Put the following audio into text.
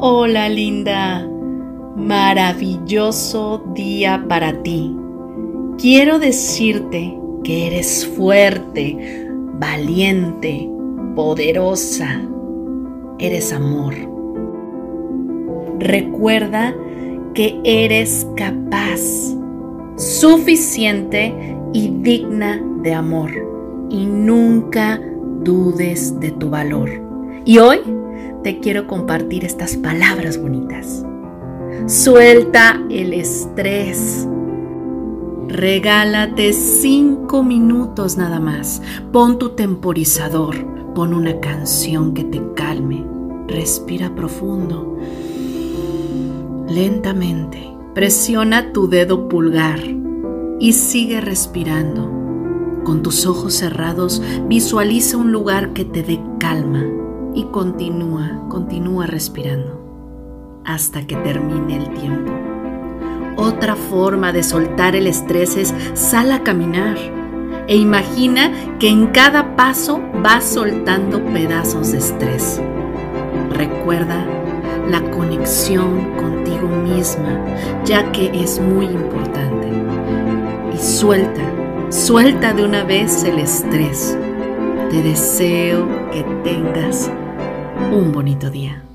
Hola linda, maravilloso día para ti. Quiero decirte que eres fuerte, valiente, poderosa. Eres amor. Recuerda que eres capaz, suficiente y digna de amor. Y nunca dudes de tu valor. Y hoy te quiero compartir estas palabras bonitas. Suelta el estrés. Regálate cinco minutos nada más. Pon tu temporizador. Pon una canción que te calme. Respira profundo. Lentamente. Presiona tu dedo pulgar y sigue respirando. Con tus ojos cerrados visualiza un lugar que te dé calma y continúa, continúa respirando hasta que termine el tiempo. Otra forma de soltar el estrés es sal a caminar e imagina que en cada paso vas soltando pedazos de estrés. Recuerda la conexión contigo misma, ya que es muy importante. Y suelta, suelta de una vez el estrés. Te deseo que tengas un bonito día.